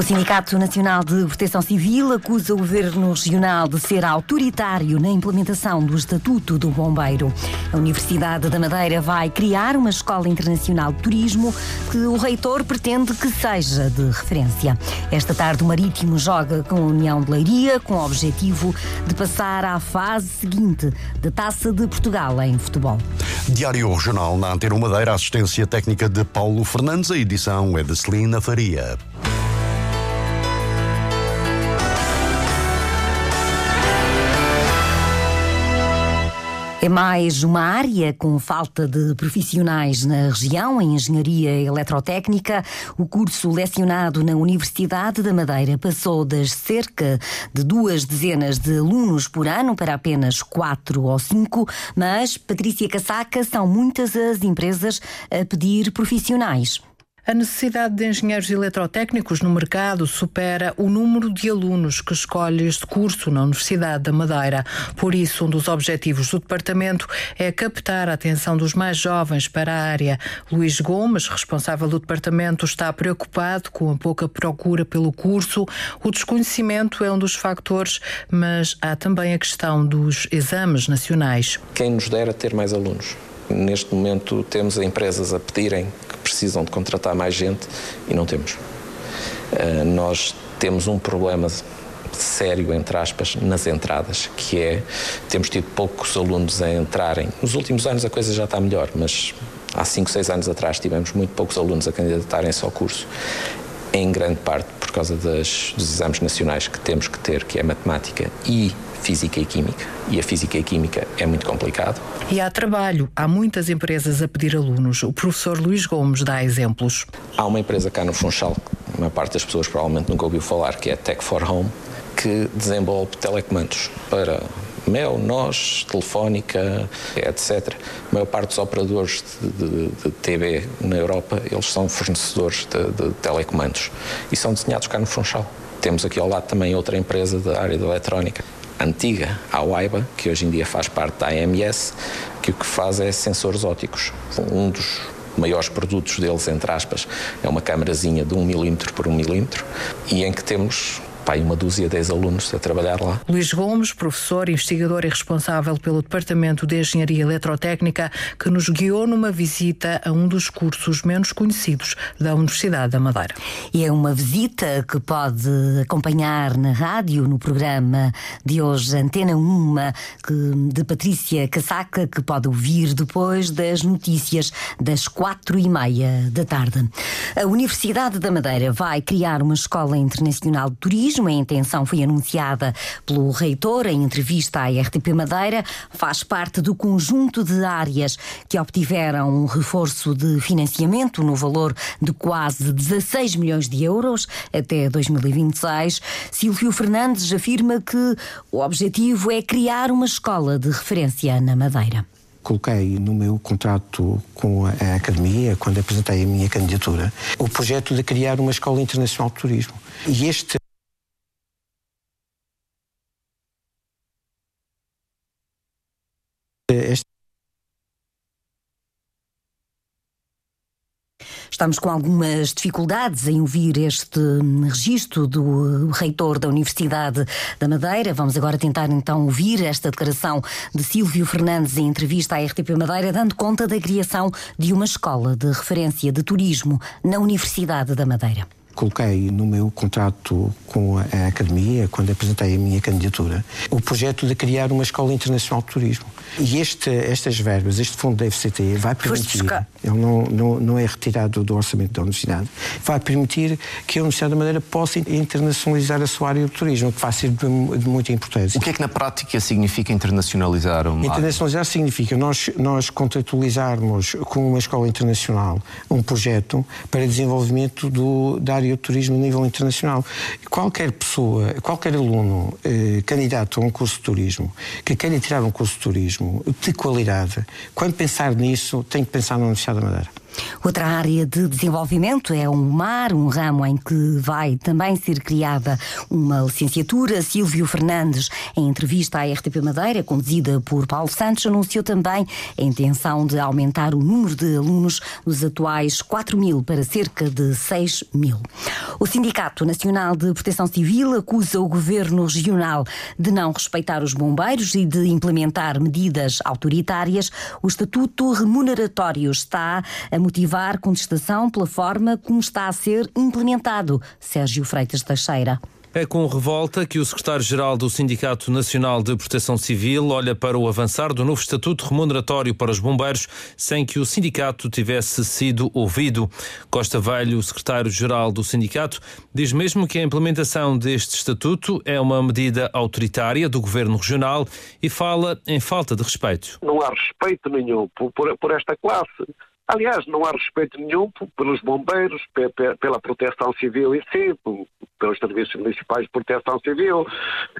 O Sindicato Nacional de Proteção Civil acusa o Governo Regional de ser autoritário na implementação do Estatuto do Bombeiro. A Universidade da Madeira vai criar uma escola internacional de turismo que o reitor pretende que seja de referência. Esta tarde, o Marítimo joga com a União de Leiria com o objetivo de passar à fase seguinte da Taça de Portugal em futebol. Diário Regional na Antena Madeira, assistência técnica de Paulo Fernandes, a edição é de Celina Faria. É mais uma área com falta de profissionais na região, em engenharia eletrotécnica. O curso lecionado na Universidade da Madeira passou das cerca de duas dezenas de alunos por ano para apenas quatro ou cinco, mas, Patrícia Casaca, são muitas as empresas a pedir profissionais. A necessidade de engenheiros eletrotécnicos no mercado supera o número de alunos que escolhe este curso na Universidade da Madeira. Por isso, um dos objetivos do departamento é captar a atenção dos mais jovens para a área. Luís Gomes, responsável do departamento, está preocupado com a pouca procura pelo curso. O desconhecimento é um dos fatores, mas há também a questão dos exames nacionais. Quem nos dera ter mais alunos? Neste momento temos empresas a pedirem que precisam de contratar mais gente e não temos. Uh, nós temos um problema sério, entre aspas, nas entradas, que é, temos tido poucos alunos a entrarem. Nos últimos anos a coisa já está melhor, mas há 5, 6 anos atrás tivemos muito poucos alunos a candidatarem-se ao curso, em grande parte por causa das, dos exames nacionais que temos que ter, que é matemática e física e química. E a física e química é muito complicado. E há trabalho. Há muitas empresas a pedir alunos. O professor Luís Gomes dá exemplos. Há uma empresa cá no Funchal, que a maior parte das pessoas provavelmente nunca ouviu falar, que é Tech for Home, que desenvolve telecomandos para Mel, nós, Telefónica, etc. A maior parte dos operadores de, de, de TV na Europa, eles são fornecedores de, de telecomandos e são desenhados cá no Funchal. Temos aqui ao lado também outra empresa da área da eletrónica, antiga, a Waiba, que hoje em dia faz parte da AMS, que o que faz é sensores ópticos. Um dos maiores produtos deles, entre aspas, é uma câmarazinha de 1 milímetro por 1 milímetro e em que temos pai, uma dúzia, dez alunos a trabalhar lá. Luís Gomes, professor, investigador e responsável pelo Departamento de Engenharia Eletrotécnica, que nos guiou numa visita a um dos cursos menos conhecidos da Universidade da Madeira. E é uma visita que pode acompanhar na rádio, no programa de hoje, Antena 1, de Patrícia Casaca, que pode ouvir depois das notícias das quatro e meia da tarde. A Universidade da Madeira vai criar uma escola internacional de turismo turismo. A intenção foi anunciada pelo reitor em entrevista à RTP Madeira. Faz parte do conjunto de áreas que obtiveram um reforço de financiamento no valor de quase 16 milhões de euros até 2026. Silvio Fernandes afirma que o objetivo é criar uma escola de referência na Madeira coloquei no meu contrato com a academia, quando apresentei a minha candidatura, o projeto de criar uma escola internacional de turismo. E este Estamos com algumas dificuldades em ouvir este registro do reitor da Universidade da Madeira. Vamos agora tentar então ouvir esta declaração de Silvio Fernandes em entrevista à RTP Madeira, dando conta da criação de uma escola de referência de turismo na Universidade da Madeira coloquei no meu contrato com a academia, quando apresentei a minha candidatura, o projeto de criar uma escola internacional de turismo. E este, estas verbas, este fundo da FCT vai permitir, ele não, não, não é retirado do orçamento da universidade, vai permitir que a Universidade da Madeira possa internacionalizar a sua área de turismo, que vai ser de, de muita importância. O que é que na prática significa internacionalizar uma Internacionalizar significa nós, nós contratualizarmos com uma escola internacional um projeto para desenvolvimento do, da área de turismo a nível internacional. Qualquer pessoa, qualquer aluno eh, candidato a um curso de turismo que queira tirar um curso de turismo de qualidade, quando pensar nisso, tem que pensar na Universidade da Madeira. Outra área de desenvolvimento é o mar, um ramo em que vai também ser criada uma licenciatura. Silvio Fernandes, em entrevista à RTP Madeira, conduzida por Paulo Santos, anunciou também a intenção de aumentar o número de alunos dos atuais 4 mil para cerca de 6 mil. O Sindicato Nacional de Proteção Civil acusa o governo regional de não respeitar os bombeiros e de implementar medidas autoritárias. O estatuto remuneratório está a motivar contestação pela forma como está a ser implementado. Sérgio Freitas Teixeira. É com revolta que o secretário-geral do Sindicato Nacional de Proteção Civil olha para o avançar do novo estatuto remuneratório para os bombeiros sem que o sindicato tivesse sido ouvido. Costa Velho, o secretário-geral do sindicato, diz mesmo que a implementação deste estatuto é uma medida autoritária do governo regional e fala em falta de respeito. Não há respeito nenhum por, por, por esta classe. Aliás, não há respeito nenhum pelos bombeiros, pela proteção civil em si, pelos serviços municipais de proteção civil,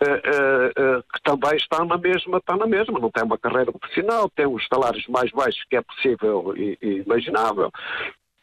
eh, eh, eh, que também estão na mesma, está na mesma, não tem uma carreira profissional, tem os salários mais baixos que é possível e, e imaginável.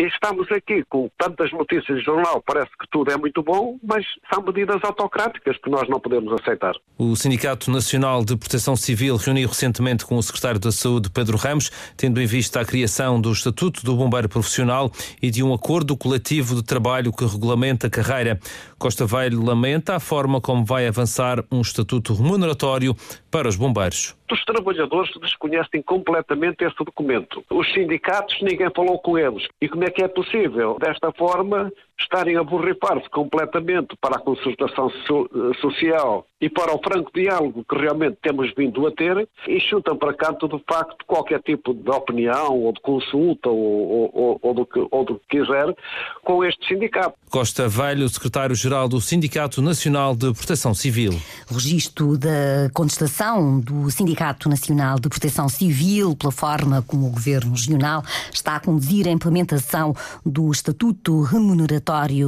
E estamos aqui com tantas notícias de jornal, parece que tudo é muito bom, mas são medidas autocráticas que nós não podemos aceitar. O Sindicato Nacional de Proteção Civil reuniu recentemente com o Secretário da Saúde, Pedro Ramos, tendo em vista a criação do Estatuto do Bombeiro Profissional e de um acordo coletivo de trabalho que regulamenta a carreira. Costa Velho lamenta a forma como vai avançar um estatuto remuneratório para os bombeiros. Os trabalhadores desconhecem completamente esse documento. Os sindicatos, ninguém falou com eles. E como é que é possível, desta forma, estarem a borrifar-se completamente para a concertação so social e para o franco diálogo que realmente temos vindo a ter e chutam para canto de facto qualquer tipo de opinião ou de consulta ou, ou, ou, do, que, ou do que quiser com este sindicato. Costa Velho, secretário-geral do Sindicato Nacional de Proteção Civil. Registro da contestação do Sindicato Nacional de Proteção Civil pela forma como o Governo Regional está a conduzir a implementação do Estatuto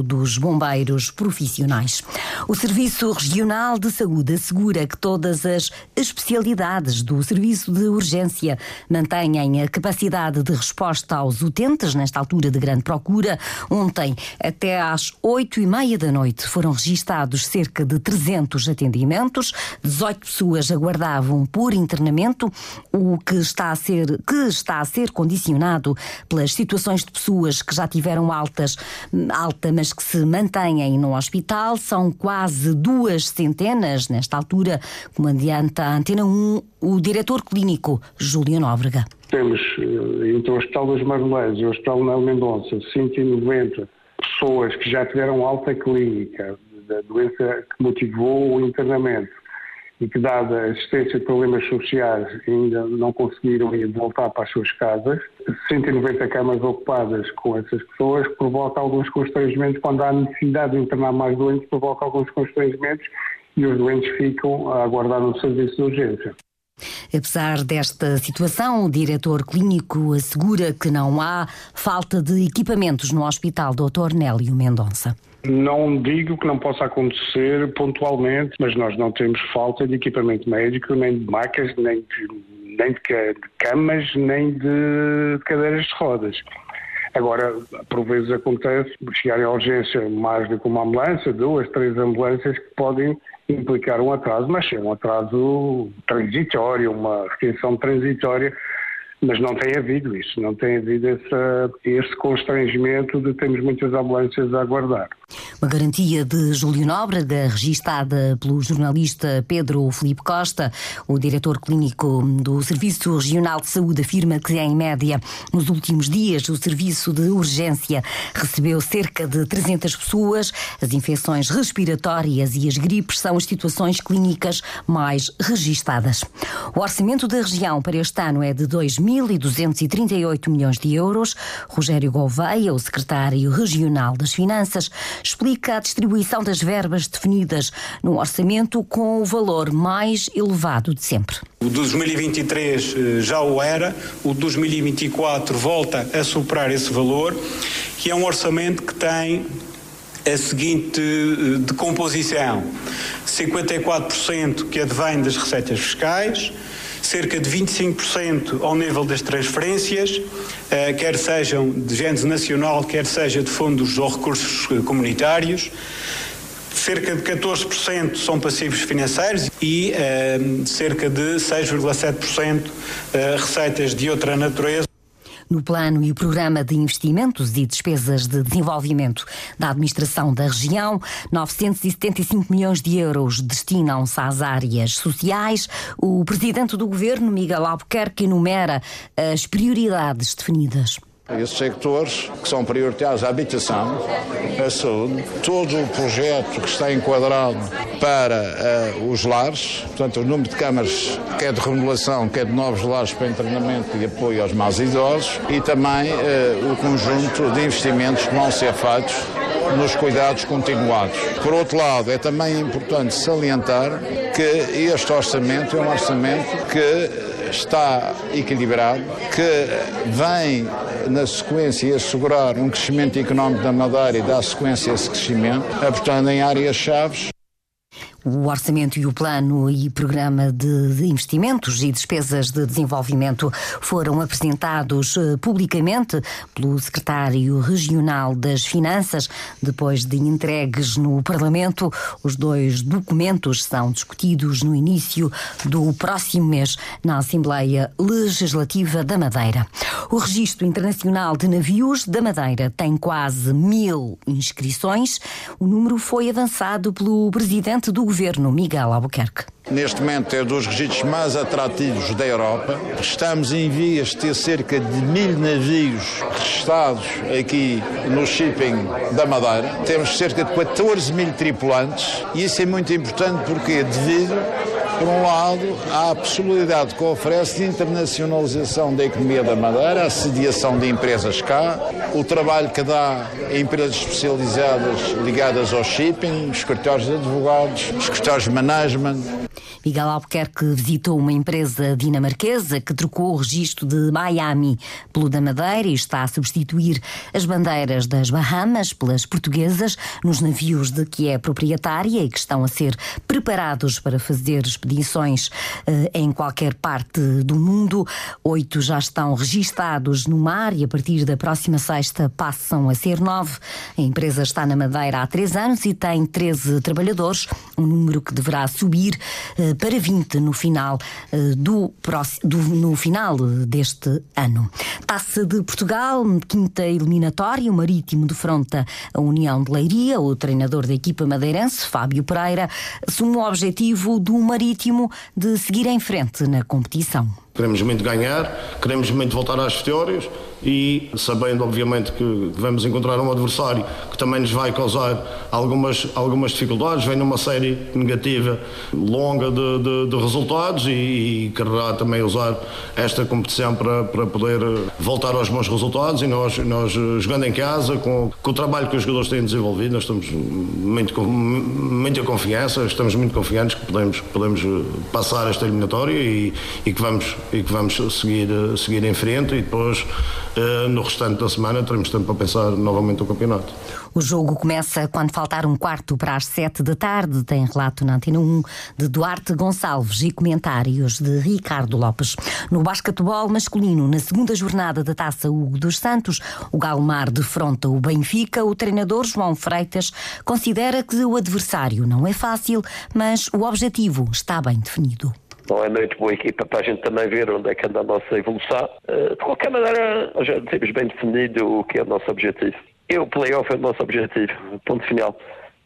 Dos Bombeiros Profissionais. O Serviço Regional de Saúde assegura que todas as especialidades do serviço de urgência mantêm a capacidade de resposta aos utentes nesta altura de grande procura. Ontem, até às oito e meia da noite, foram registados cerca de 300 atendimentos. 18 pessoas aguardavam por internamento, o que está a ser, que está a ser condicionado pelas situações de pessoas que já tiveram altas, alta, mas que se mantêm no hospital. São quase duas centenas nesta altura, como adianta a Antena 1, o diretor clínico Júlio Nóbrega. Temos eh, entre o Hospital das Marmelês e o Hospital Nel Mendonça 190 pessoas que já tiveram alta clínica da doença que motivou o internamento e que, dada a existência de problemas sociais, ainda não conseguiram ir voltar para as suas casas. 190 camas ocupadas com essas pessoas provoca alguns constrangimentos. Quando há necessidade de internar mais doentes, provoca alguns constrangimentos e os doentes ficam a aguardar no serviço de urgência. Apesar desta situação, o diretor clínico assegura que não há falta de equipamentos no Hospital Dr. Nélio Mendonça. Não digo que não possa acontecer pontualmente, mas nós não temos falta de equipamento médico, nem de macas, nem de, nem de camas, nem de cadeiras de rodas. Agora, por vezes acontece chegarem à urgência mais do que uma ambulância, duas, três ambulâncias que podem implicar um atraso, mas é um atraso transitório, uma retenção transitória mas não tem havido isso, não tem havido esse, esse constrangimento de termos muitas ambulâncias a aguardar. Uma garantia de Júlio Nóbrega, registada pelo jornalista Pedro Felipe Costa, o diretor clínico do Serviço Regional de Saúde, afirma que, em média, nos últimos dias, o serviço de urgência recebeu cerca de 300 pessoas. As infecções respiratórias e as gripes são as situações clínicas mais registadas. O orçamento da região para este ano é de 2 1.238 milhões de euros. Rogério Gouveia, o secretário regional das Finanças, explica a distribuição das verbas definidas no orçamento com o valor mais elevado de sempre. O 2023 eh, já o era, o 2024 volta a superar esse valor, que é um orçamento que tem a seguinte eh, decomposição: 54% que advém das receitas fiscais, cerca de 25% ao nível das transferências, eh, quer sejam de género nacional, quer seja de fundos ou recursos comunitários. Cerca de 14% são passivos financeiros e cerca de 6,7% receitas de outra natureza no plano e programa de investimentos e despesas de desenvolvimento da administração da região. 975 milhões de euros destinam-se às áreas sociais. O presidente do governo, Miguel Albuquerque, enumera as prioridades definidas. Esses sectores que são prioritários, a habitação, a saúde, todo o projeto que está enquadrado para uh, os lares, portanto, o número de câmaras, quer de remodelação, quer de novos lares para treinamento e apoio aos mais idosos, e também uh, o conjunto de investimentos que vão ser feitos nos cuidados continuados. Por outro lado, é também importante salientar que este orçamento é um orçamento que está equilibrado, que vem na sequência assegurar um crescimento económico da Madeira e dá sequência a esse crescimento, apostando em áreas-chave o orçamento e o plano e programa de investimentos e despesas de desenvolvimento foram apresentados eh, publicamente pelo secretário regional das Finanças, depois de entregues no Parlamento. Os dois documentos são discutidos no início do próximo mês na Assembleia Legislativa da Madeira. O Registro Internacional de Navios da Madeira tem quase mil inscrições. O número foi avançado pelo presidente do governo, Miguel Albuquerque. Neste momento é um dos registros mais atrativos da Europa. Estamos em vias de ter cerca de mil navios registados aqui no shipping da Madeira. Temos cerca de 14 mil tripulantes e isso é muito importante porque devido por um lado, há a possibilidade que oferece de internacionalização da economia da Madeira, a sediação de empresas cá, o trabalho que dá a empresas especializadas ligadas ao shipping, escritórios de advogados, escritórios de management. Miguel Albuquerque visitou uma empresa dinamarquesa que trocou o registro de Miami pelo da Madeira e está a substituir as bandeiras das Bahamas pelas portuguesas nos navios de que é proprietária e que estão a ser preparados para fazer expedições eh, em qualquer parte do mundo. Oito já estão registados no mar e a partir da próxima sexta passam a ser nove. A empresa está na Madeira há três anos e tem 13 trabalhadores, um número que deverá subir eh, para 20 no final, eh, do, do, no final deste ano. Taça de Portugal, quinta eliminatória, o Marítimo defronta a União de Leiria, o treinador da equipa madeirense, Fábio Pereira, assume o objetivo do Marítimo de seguir em frente na competição. Queremos muito ganhar, queremos muito voltar às vitórias e sabendo, obviamente, que vamos encontrar um adversário que também nos vai causar algumas, algumas dificuldades, vem numa série negativa longa de, de, de resultados e, e, quererá também usar esta competição para, para poder voltar aos bons resultados e nós, nós jogando em casa, com, com o trabalho que os jogadores têm desenvolvido, nós estamos muito com muita confiança, estamos muito confiantes que podemos, podemos passar esta eliminatória e, e que vamos e que vamos seguir, seguir em frente e depois eh, no restante da semana teremos tempo para pensar novamente o campeonato. O jogo começa quando faltar um quarto para as sete da tarde. Tem relato na Antena 1 de Duarte Gonçalves e comentários de Ricardo Lopes. No basquetebol masculino, na segunda jornada da Taça Hugo dos Santos, o Galmar defronta o Benfica. O treinador João Freitas considera que o adversário não é fácil, mas o objetivo está bem definido não é muito boa equipa para a gente também ver onde é que anda a nossa evolução. Eh, de qualquer maneira, já temos bem definido o que é o nosso objetivo. E o playoff é o nosso objetivo, ponto final.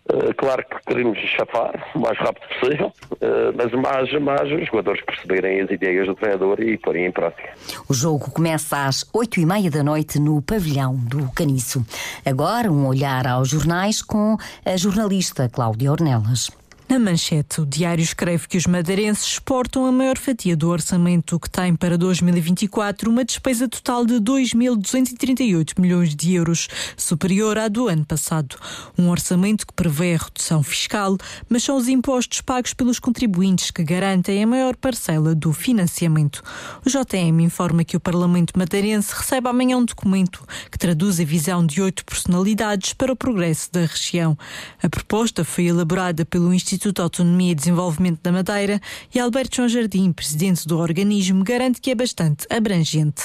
Uh, claro que queremos chafar o mais rápido possível, uh, mas mais, mais os jogadores perceberem as ideias do treinador e porem em prática. O jogo começa às oito e meia da noite no pavilhão do Caniço. Agora, um olhar aos jornais com a jornalista Cláudia Ornelas. Na manchete, o diário escreve que os madeirenses exportam a maior fatia do orçamento que tem para 2024 uma despesa total de 2.238 milhões de euros, superior à do ano passado. Um orçamento que prevê a redução fiscal, mas são os impostos pagos pelos contribuintes que garantem a maior parcela do financiamento. O JM informa que o Parlamento madeirense recebe amanhã um documento que traduz a visão de oito personalidades para o progresso da região. A proposta foi elaborada pelo Instituto Instituto Autonomia e Desenvolvimento da Madeira, e Alberto João Jardim, presidente do organismo, garante que é bastante abrangente.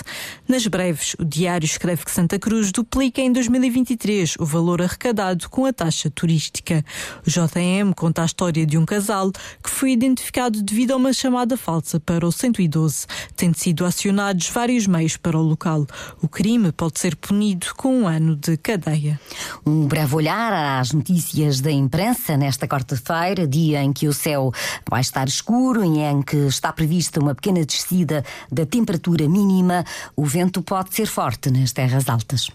Nas breves, o diário escreve que Santa Cruz duplica em 2023 o valor arrecadado com a taxa turística. O JM conta a história de um casal que foi identificado devido a uma chamada falsa para o 112, tendo sido acionados vários meios para o local. O crime pode ser punido com um ano de cadeia. Um breve olhar às notícias da imprensa nesta quarta-feira, dia em que o céu vai estar escuro e em que está prevista uma pequena descida da temperatura mínima. O vento pode ser forte nas terras altas.